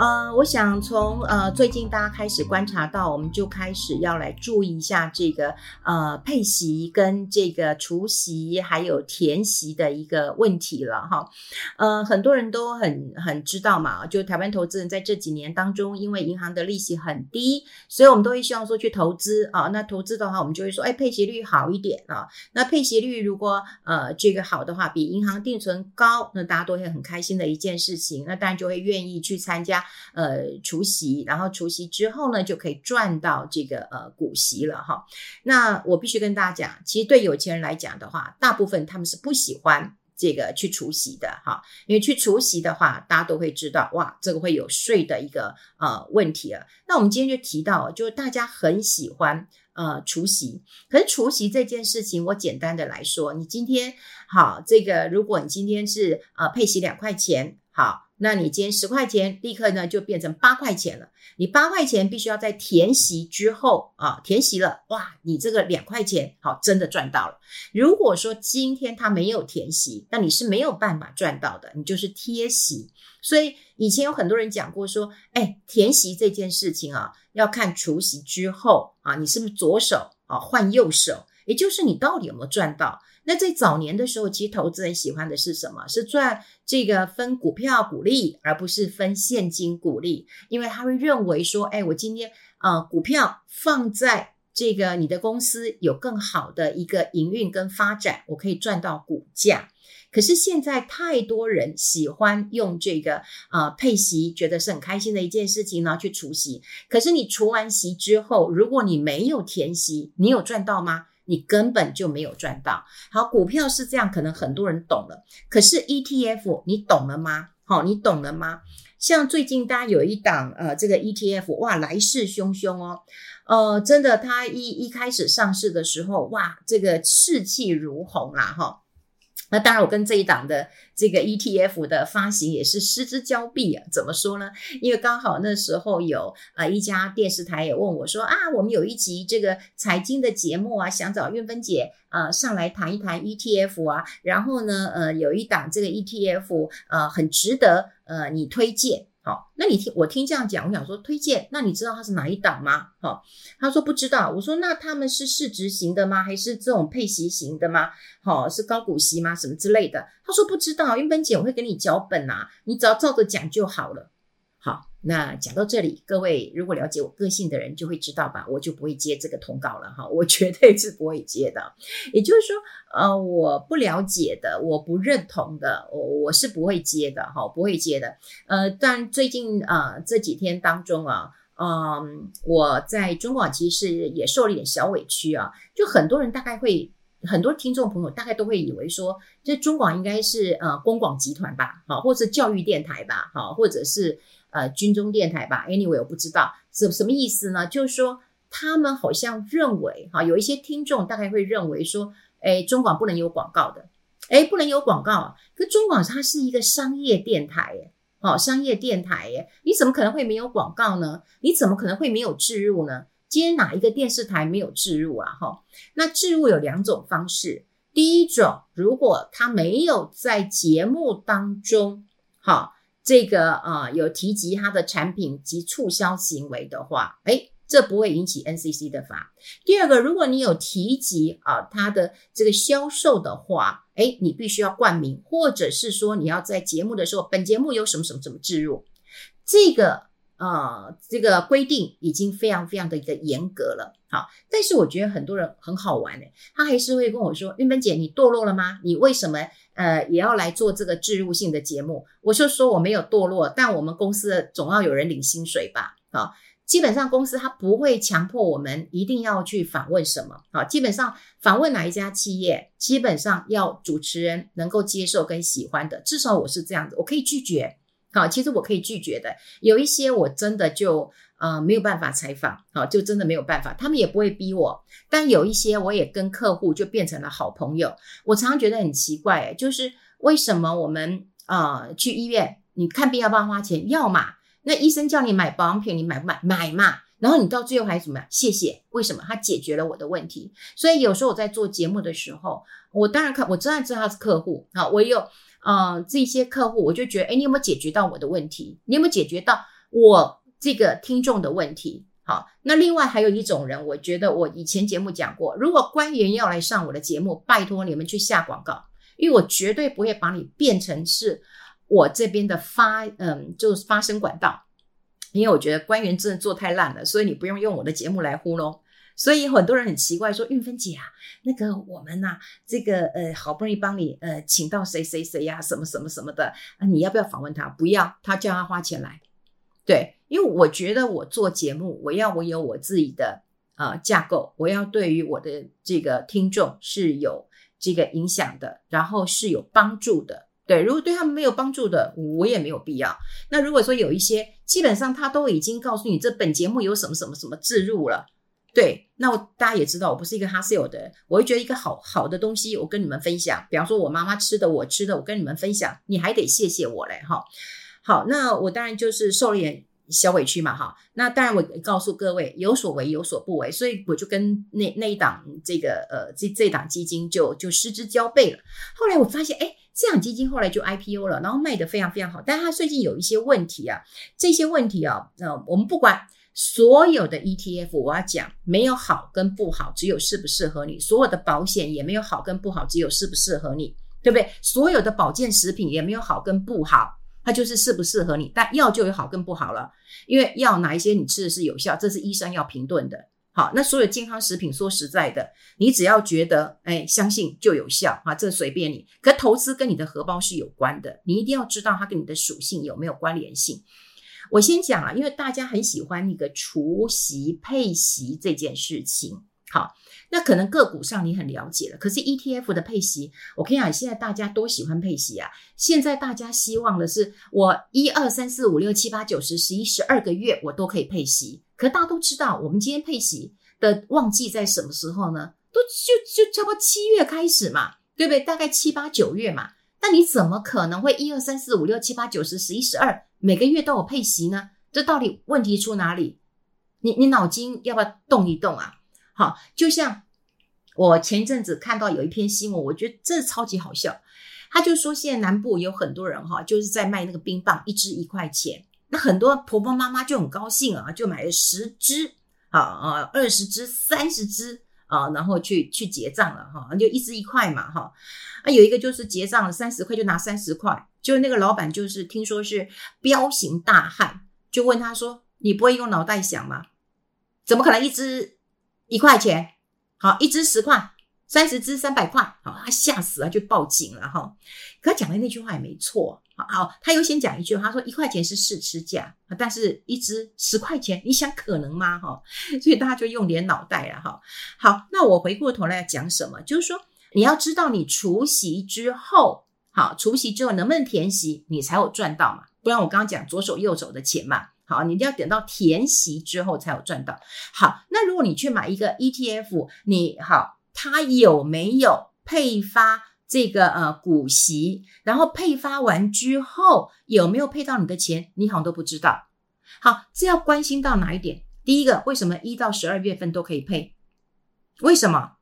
呃，我想从呃最近大家开始观察到，我们就开始要来注意一下这个呃配息跟这个除息还有填息的一个问题了哈。呃，很多人都很很知道嘛，就台湾投资人在这几年当中，因为银行的利息很低，所以我们都会希望说去投资啊。那投资的话，我们就会说，哎，配息率好一点啊。那配息率如果呃这个好的话，比银行定存高。那大家都会很开心的一件事情，那当然就会愿意去参加呃除息，然后除息之后呢，就可以赚到这个呃股息了哈。那我必须跟大家讲，其实对有钱人来讲的话，大部分他们是不喜欢这个去除息的哈，因为去除息的话，大家都会知道哇，这个会有税的一个呃问题了。那我们今天就提到，就是大家很喜欢。呃，除息，可是除息这件事情，我简单的来说，你今天好，这个如果你今天是呃配息两块钱，好，那你今天十块钱立刻呢就变成八块钱了。你八块钱必须要在填息之后啊，填息了，哇，你这个两块钱好真的赚到了。如果说今天他没有填息，那你是没有办法赚到的，你就是贴息。所以以前有很多人讲过说，哎，填息这件事情啊。要看除息之后啊，你是不是左手啊换右手，也就是你到底有没有赚到？那在早年的时候，其实投资人喜欢的是什么？是赚这个分股票股利，而不是分现金股利，因为他会认为说，哎，我今天啊股票放在这个你的公司有更好的一个营运跟发展，我可以赚到股价。可是现在太多人喜欢用这个啊、配息，觉得是很开心的一件事情呢，去除息。可是你除完息之后，如果你没有填息，你有赚到吗？你根本就没有赚到。好，股票是这样，可能很多人懂了。可是 ETF 你懂了吗？好，你懂了吗？像最近大家有一档呃这个 ETF，哇，来势汹汹哦，呃，真的，它一一开始上市的时候，哇，这个士气如虹啦，哈。那当然，我跟这一档的这个 ETF 的发行也是失之交臂啊。怎么说呢？因为刚好那时候有啊一家电视台也问我说啊，我们有一集这个财经的节目啊，想找韵芬姐啊上来谈一谈 ETF 啊。然后呢，呃有一档这个 ETF 呃很值得呃你推荐。好，那你听我听这样讲，我想说推荐，那你知道它是哪一档吗？好，他说不知道。我说那他们是市值型的吗？还是这种配息型的吗？好，是高股息吗？什么之类的？他说不知道。因本姐我会给你脚本啊，你只要照着讲就好了。那讲到这里，各位如果了解我个性的人就会知道吧，我就不会接这个通告了哈，我绝对是不会接的。也就是说，呃，我不了解的，我不认同的，我我是不会接的哈，不会接的。呃，但最近啊、呃、这几天当中啊，嗯、我在中广其实也受了一点小委屈啊，就很多人大概会，很多听众朋友大概都会以为说，这中广应该是呃公广集团吧，好，或者是教育电台吧，好，或者是。呃，军中电台吧，anyway，我不知道什什么意思呢？就是说，他们好像认为，哈，有一些听众大概会认为说，诶，中广不能有广告的，诶，不能有广告啊。可中广它是一个商业电台，诶，好，商业电台，诶，你怎么可能会没有广告呢？你怎么可能会没有置入呢？今天哪一个电视台没有置入啊？哈，那置入有两种方式，第一种，如果他没有在节目当中，好。这个啊、有提及他的产品及促销行为的话，诶，这不会引起 NCC 的罚。第二个，如果你有提及啊他的这个销售的话，诶，你必须要冠名，或者是说你要在节目的时候，本节目有什么什么什么置入，这个。啊、呃，这个规定已经非常非常的一个严格了，好，但是我觉得很多人很好玩诶，他还是会跟我说：“玉芬姐，你堕落了吗？你为什么呃也要来做这个置入性的节目？”我就说我没有堕落，但我们公司总要有人领薪水吧，啊，基本上公司它不会强迫我们一定要去访问什么，啊，基本上访问哪一家企业，基本上要主持人能够接受跟喜欢的，至少我是这样子，我可以拒绝。好，其实我可以拒绝的，有一些我真的就呃没有办法采访，好，就真的没有办法，他们也不会逼我。但有一些我也跟客户就变成了好朋友。我常常觉得很奇怪，就是为什么我们呃去医院，你看病要不要花钱？要嘛。那医生叫你买保养品，你买不买？买嘛。然后你到最后还怎么样？谢谢。为什么？他解决了我的问题。所以有时候我在做节目的时候，我当然看，我真的知道他是客户啊，我有。呃这些客户，我就觉得，哎，你有没有解决到我的问题？你有没有解决到我这个听众的问题？好，那另外还有一种人，我觉得我以前节目讲过，如果官员要来上我的节目，拜托你们去下广告，因为我绝对不会把你变成是我这边的发，嗯，就是发声管道，因为我觉得官员真的做太烂了，所以你不用用我的节目来糊弄。所以很多人很奇怪说，运芬姐啊，那个我们呐、这个呃，好不容易帮你呃请到谁谁谁呀，什么什么什么的，啊，你要不要访问他？不要，他叫他花钱来，对。因为我觉得我做节目，我要我有我自己的啊、呃、架构，我要对于我的这个听众是有这个影响的，然后是有帮助的。对，如果对他们没有帮助的，我也没有必要。那如果说有一些，基本上他都已经告诉你这本节目有什么什么什么置入了，对，那我大家也知道我不是一个哈 sale 的人，我会觉得一个好好的东西，我跟你们分享，比方说我妈妈吃的，我吃的，我跟你们分享，你还得谢谢我嘞，哈。好，那我当然就是受了。小委屈嘛，哈，那当然我告诉各位有所为有所不为，所以我就跟那那一档这个呃这这档基金就就失之交臂了。后来我发现，哎，这档基金后来就 IPO 了，然后卖得非常非常好，但是它最近有一些问题啊，这些问题啊，呃，我们不管所有的 ETF，我要讲没有好跟不好，只有适不适合你；所有的保险也没有好跟不好，只有适不适合你，对不对？所有的保健食品也没有好跟不好。它就是适不适合你，但药就有好跟不好了，因为药哪一些你吃的是有效，这是医生要评论的。好，那所有健康食品，说实在的，你只要觉得哎相信就有效啊，这随便你。可投资跟你的荷包是有关的，你一定要知道它跟你的属性有没有关联性。我先讲啊，因为大家很喜欢那个除息配息这件事情。好，那可能个股上你很了解了，可是 ETF 的配息，我跟你讲，现在大家都喜欢配息啊。现在大家希望的是，我一二三四五六七八九十十一十二个月我都可以配息。可大家都知道，我们今天配息的旺季在什么时候呢？都就就差不多七月开始嘛，对不对？大概七八九月嘛。那你怎么可能会一二三四五六七八九十十一十二每个月都有配息呢？这到底问题出哪里？你你脑筋要不要动一动啊？好，就像我前一阵子看到有一篇新闻，我觉得这超级好笑。他就说，现在南部有很多人哈，就是在卖那个冰棒，一支一块钱。那很多婆婆妈妈就很高兴啊，就买了十支啊啊，二十支、三十支啊，然后去去结账了哈，就一支一块嘛哈。啊，有一个就是结账了三十块，就拿三十块。就那个老板就是听说是彪形大汉，就问他说：“你不会用脑袋想吗？怎么可能一支？”一块钱，好，一支十块，三十支三百块，好，他吓死了，就报警了哈。可他讲的那句话也没错，好，他又先讲一句，他说一块钱是试吃价，但是一支十块钱，你想可能吗？哈，所以大家就用点脑袋了哈。好，那我回过头来讲什么？就是说你要知道你除夕之后，好，除夕之后能不能填息，你才有赚到嘛？不然我刚刚讲左手右手的钱嘛。好，你一定要等到填息之后才有赚到。好，那如果你去买一个 ETF，你好，它有没有配发这个呃股息？然后配发完之后有没有配到你的钱？你好像都不知道。好，这要关心到哪一点？第一个，为什么一到十二月份都可以配？为什么？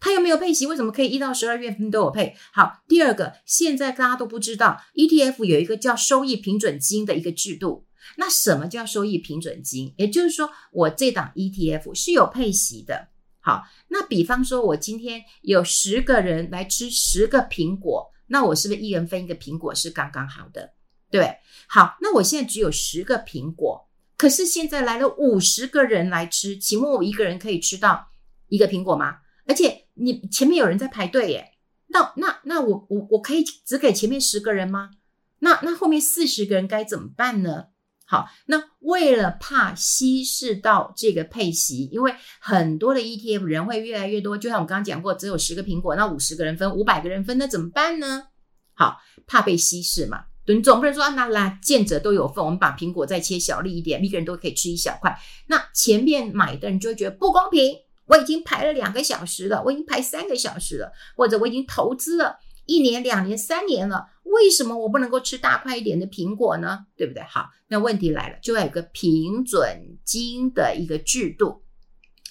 它有没有配息？为什么可以一到十二月份都有配？好，第二个，现在大家都不知道 ETF 有一个叫收益平准金的一个制度。那什么叫收益平准金？也就是说，我这档 ETF 是有配息的。好，那比方说，我今天有十个人来吃十个苹果，那我是不是一人分一个苹果是刚刚好的？对，好，那我现在只有十个苹果，可是现在来了五十个人来吃，请问我一个人可以吃到一个苹果吗？而且你前面有人在排队耶，那那那我我我可以只给前面十个人吗？那那后面四十个人该怎么办呢？好，那为了怕稀释到这个配息，因为很多的 ETF 人会越来越多，就像我刚刚讲过，只有十个苹果，那五十个人分，五百个人分，那怎么办呢？好，怕被稀释嘛，你总不能说啊，那来见者都有份，我们把苹果再切小粒一点，每个人都可以吃一小块，那前面买的人就会觉得不公平，我已经排了两个小时了，我已经排三个小时了，或者我已经投资了一年、两年、三年了。为什么我不能够吃大块一点的苹果呢？对不对？好，那问题来了，就要有个平准金的一个制度。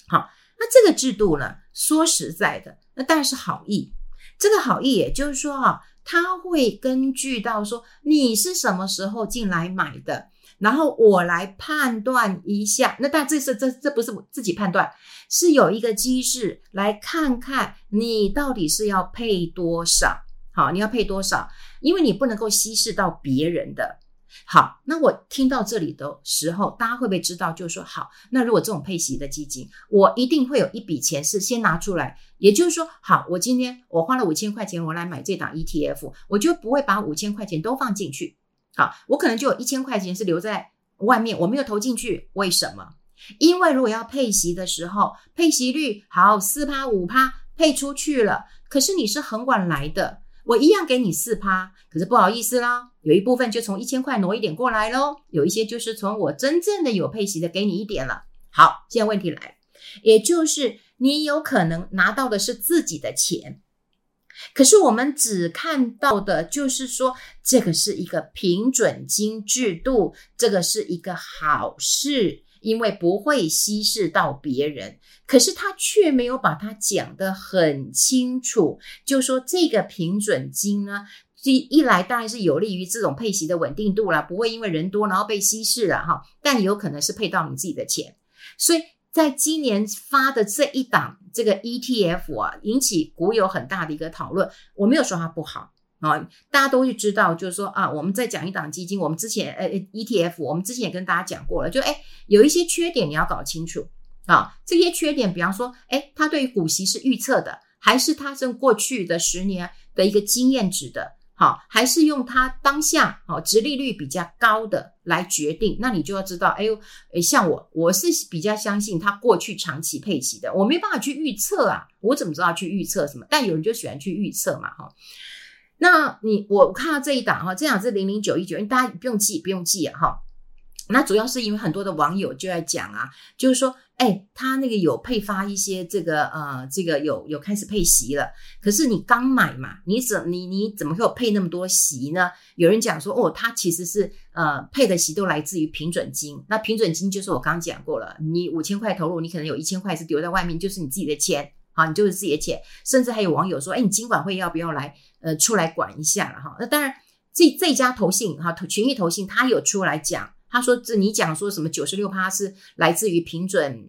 好，那这个制度呢，说实在的，那当然是好意。这个好意也就是说啊，他会根据到说你是什么时候进来买的，然后我来判断一下。那但这是这这不是我自己判断，是有一个机制来看看你到底是要配多少。好，你要配多少？因为你不能够稀释到别人的。好，那我听到这里的时候，大家会不会知道？就是说，好，那如果这种配息的基金，我一定会有一笔钱是先拿出来。也就是说，好，我今天我花了五千块钱，我来买这档 ETF，我就不会把五千块钱都放进去。好，我可能就有一千块钱是留在外面，我没有投进去。为什么？因为如果要配息的时候，配息率好四趴五趴配出去了，可是你是很晚来的。我一样给你四趴，可是不好意思啦，有一部分就从一千块挪一点过来咯，有一些就是从我真正的有配息的给你一点了。好，现在问题来，也就是你有可能拿到的是自己的钱，可是我们只看到的就是说这个是一个平准金制度，这个是一个好事。因为不会稀释到别人，可是他却没有把它讲得很清楚。就说这个平准金呢，一一来当然是有利于这种配息的稳定度啦，不会因为人多然后被稀释了哈。但有可能是配到你自己的钱，所以在今年发的这一档这个 ETF 啊，引起股友很大的一个讨论。我没有说它不好。啊，大家都会知道，就是说啊，我们在讲一档基金，我们之前呃 ETF，我们之前也跟大家讲过了，就诶有一些缺点你要搞清楚啊，这些缺点，比方说，诶它对于股息是预测的，还是它是过去的十年的一个经验值的，好，还是用它当下好殖利率比较高的来决定，那你就要知道，哎呦，像我，我是比较相信它过去长期配息的，我没办法去预测啊，我怎么知道去预测什么？但有人就喜欢去预测嘛，哈。那你我看到这一档哈，这档是零零九一九，大家不用记，不用记啊哈。那主要是因为很多的网友就在讲啊，就是说，哎，他那个有配发一些这个呃，这个有有开始配席了，可是你刚买嘛，你怎你你怎么会有配那么多席呢？有人讲说，哦，他其实是呃配的席都来自于平准金，那平准金就是我刚刚讲过了，你五千块投入，你可能有一千块是丢在外面，就是你自己的钱。啊，你就是自己的钱，甚至还有网友说，哎，你金管会要不要来，呃，出来管一下了哈？那当然，这这家投信哈，群益投信，他有出来讲，他说这你讲说什么九十六趴是来自于平准，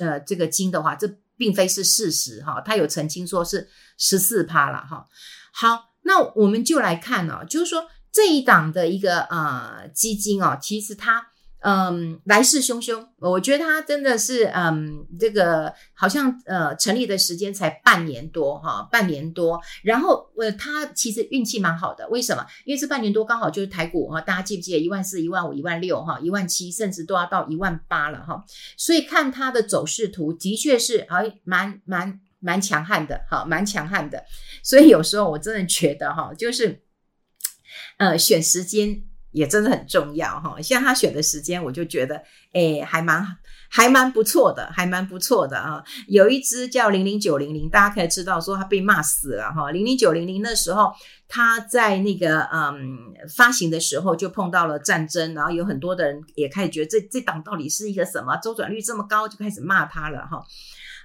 呃，这个金的话，这并非是事实哈，他有澄清说是十四趴了哈。好，那我们就来看哦，就是说这一档的一个呃基金哦，其实它。嗯，来势汹汹，我觉得他真的是，嗯，这个好像呃成立的时间才半年多哈，半年多，然后呃他其实运气蛮好的，为什么？因为这半年多刚好就是台股哈，大家记不记得一万四、一万五、一万六哈、一万七，甚至都要到一万八了哈，所以看他的走势图，的确是还蛮蛮蛮强悍的哈，蛮强悍的，所以有时候我真的觉得哈，就是呃选时间。也真的很重要哈，像他选的时间，我就觉得，诶，还蛮还蛮不错的，还蛮不错的啊。有一支叫零零九零零，大家可以知道说他被骂死了哈。零零九零零那时候他在那个嗯发行的时候就碰到了战争，然后有很多的人也开始觉得这这档到底是一个什么周转率这么高，就开始骂他了哈。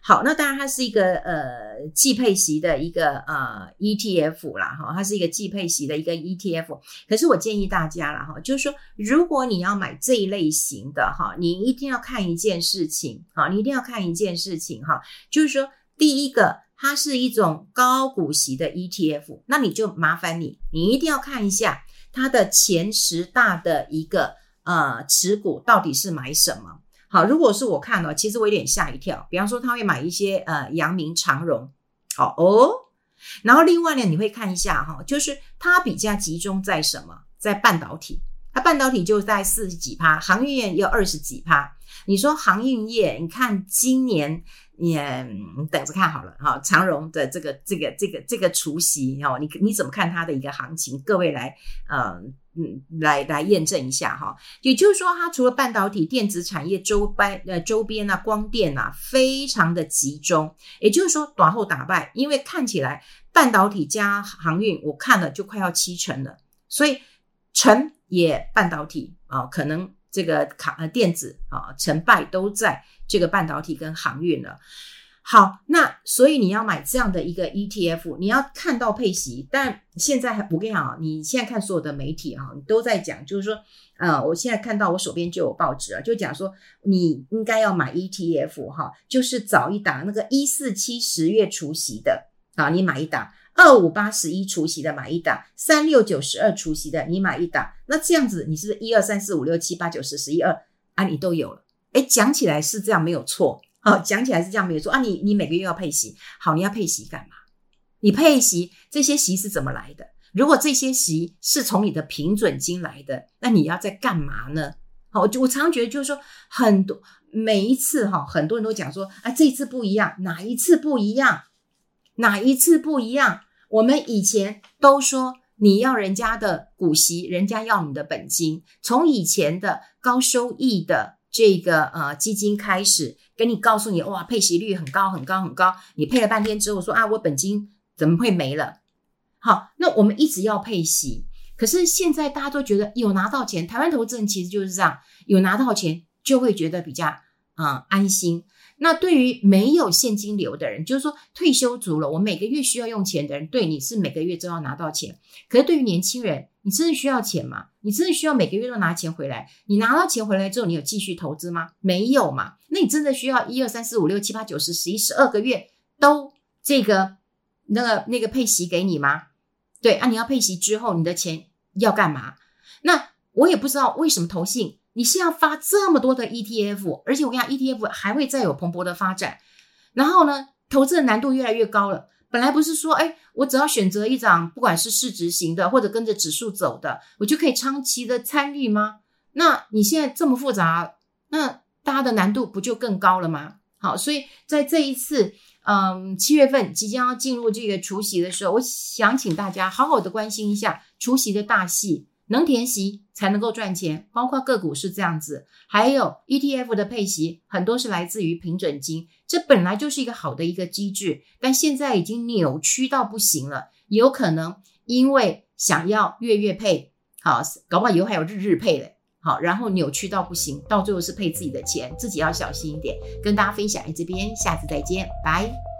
好，那当然它是一个呃季配息的一个呃 ETF 啦，哈，它是一个季配息的一个 ETF。可是我建议大家啦，哈，就是说如果你要买这一类型的哈，你一定要看一件事情，哈，你一定要看一件事情哈，就是说第一个它是一种高股息的 ETF，那你就麻烦你，你一定要看一下它的前十大的一个呃持股到底是买什么。好，如果是我看了，其实我有点吓一跳。比方说，他会买一些呃阳明长荣，好哦。然后另外呢，你会看一下哈，就是它比较集中在什么？在半导体，它半导体就在四十几趴，航运业也有二十几趴。你说航运业，你看今年。你等着看好了哈，长荣的这个这个这个这个除夕哦，你你怎么看它的一个行情？各位来呃嗯来来验证一下哈。也就是说，它除了半导体、电子产业周边呃周边啊光电啊，非常的集中。也就是说，短后打败，因为看起来半导体加航运，我看了就快要七成了，所以成也半导体啊，可能这个卡呃电子啊成败都在。这个半导体跟航运了，好，那所以你要买这样的一个 ETF，你要看到配息。但现在还我跟你讲啊，你现在看所有的媒体哈，你都在讲，就是说，呃，我现在看到我手边就有报纸啊，就讲说你应该要买 ETF 哈，就是找一档那个一四七十月除息的啊，你买一档；二五八十一除息的买一档；三六九十二除息的你买一档。那这样子，你是不是一二三四五六七八九十十一二啊？你都有了。诶，讲起来是这样没有错。好，讲起来是这样没有错啊。你你每个月要配息，好，你要配息干嘛？你配息这些息是怎么来的？如果这些息是从你的平准金来的，那你要在干嘛呢？好，我我常常觉得就是说，很多每一次哈，很多人都讲说啊，这次不一样，哪一次不一样？哪一次不一样？我们以前都说你要人家的股息，人家要你的本金，从以前的高收益的。这个呃基金开始跟你告诉你哇，配息率很高很高很高，你配了半天之后说啊，我本金怎么会没了？好，那我们一直要配息，可是现在大家都觉得有拿到钱，台湾投资人其实就是这样，有拿到钱就会觉得比较啊、安心。那对于没有现金流的人，就是说退休族了，我每个月需要用钱的人，对你是每个月都要拿到钱。可是对于年轻人，你真的需要钱吗？你真的需要每个月都拿钱回来？你拿到钱回来之后，你有继续投资吗？没有嘛？那你真的需要一二三四五六七八九十十一十二个月都这个那个那个配息给你吗？对啊，你要配息之后，你的钱要干嘛？那我也不知道为什么投信你是要发这么多的 ETF，而且我跟你讲，ETF 还会再有蓬勃的发展。然后呢，投资的难度越来越高了。本来不是说，哎，我只要选择一张，不管是市值型的，或者跟着指数走的，我就可以长期的参与吗？那你现在这么复杂，那大家的难度不就更高了吗？好，所以在这一次，嗯，七月份即将要进入这个除夕的时候，我想请大家好好的关心一下除夕的大戏。能填息才能够赚钱，包括个股是这样子，还有 ETF 的配息很多是来自于平准金，这本来就是一个好的一个机制，但现在已经扭曲到不行了，有可能因为想要月月配，好，搞不好以后还有日日配嘞，好，然后扭曲到不行，到最后是配自己的钱，自己要小心一点。跟大家分享在这边，下次再见，拜。